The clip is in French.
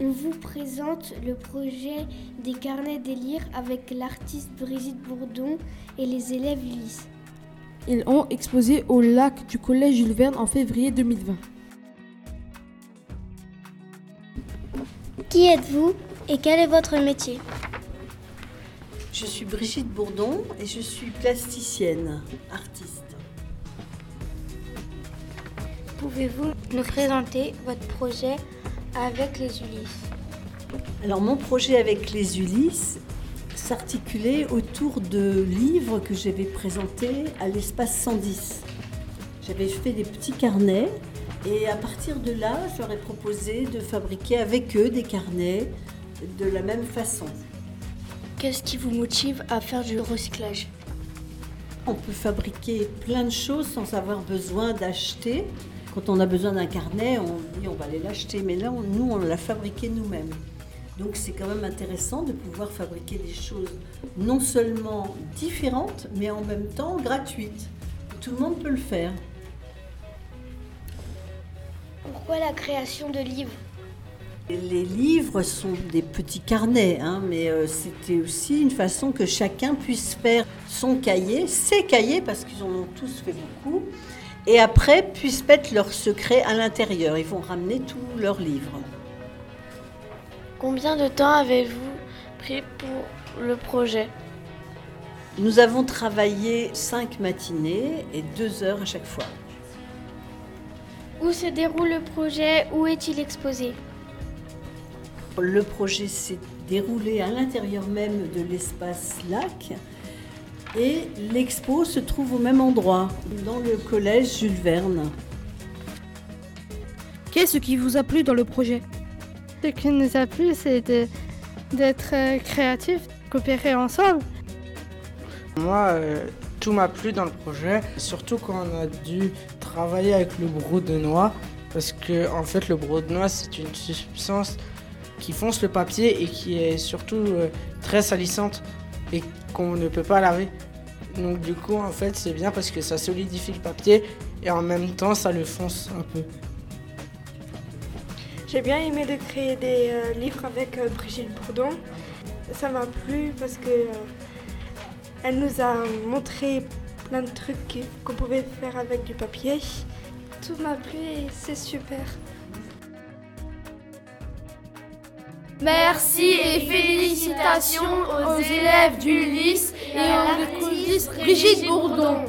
On vous présente le projet des carnets délire avec l'artiste Brigitte Bourdon et les élèves Ulysse. Ils ont exposé au lac du collège Jules Verne en février 2020. Qui êtes-vous et quel est votre métier? Je suis Brigitte Bourdon et je suis plasticienne, artiste. Pouvez-vous nous présenter votre projet avec les Ulysses Alors mon projet avec les Ulysses s'articulait autour de livres que j'avais présentés à l'espace 110. J'avais fait des petits carnets et à partir de là, je leur ai proposé de fabriquer avec eux des carnets de la même façon. Qu'est-ce qui vous motive à faire du recyclage? On peut fabriquer plein de choses sans avoir besoin d'acheter. Quand on a besoin d'un carnet, on dit on va aller l'acheter, mais là, on- nous, on l'a fabriqué nous-mêmes. Donc c'est quand même intéressant de pouvoir fabriquer des choses non seulement différentes, mais en même temps gratuites. Tout le monde peut le faire. Pourquoi la création de livres? Les livres sont des petits carnets, hein, mais euh, c'était aussi une façon que chacun puisse faire son cahier, ses cahiers, parce qu'ils en ont tous fait beaucoup, et après puissent mettre leurs secrets à l'intérieur. Ils vont ramener tous leurs livres. Combien de temps avez-vous pris pour le projet? Nous avons travaillé cinq matinées et deux heures à chaque fois. Où se déroule le projet? Où est-il exposé? Le projet s'est déroulé à l'intérieur même de l'espace lac et l'expo se trouve au même endroit, dans le collège Jules Verne. Qu'est-ce qui vous a plu dans le projet? Ce qui nous a plu, c'est d'être euh, créatifs, coopérer ensemble. Moi, euh, tout m'a plu dans le projet, surtout quand on a dû travailler avec le brou de noix, parce que en fait, le brou de noix, c'est une substance qui fonce le papier et qui est surtout euh, très salissante et qu'on ne peut pas laver. Donc du coup, en fait, c'est bien parce que ça solidifie le papier et en même temps, ça le fonce un peu. J'ai bien aimé de créer des euh, livres avec euh, Brigitte Bourdon. Ça m'a plu parce que euh, elle nous a montré plein de trucs qu'on pouvait faire avec du papier. Tout m'a plu et c'est super. Merci et félicitations aux élèves d'Ulysse et à l'artiste Brigitte Bourdon.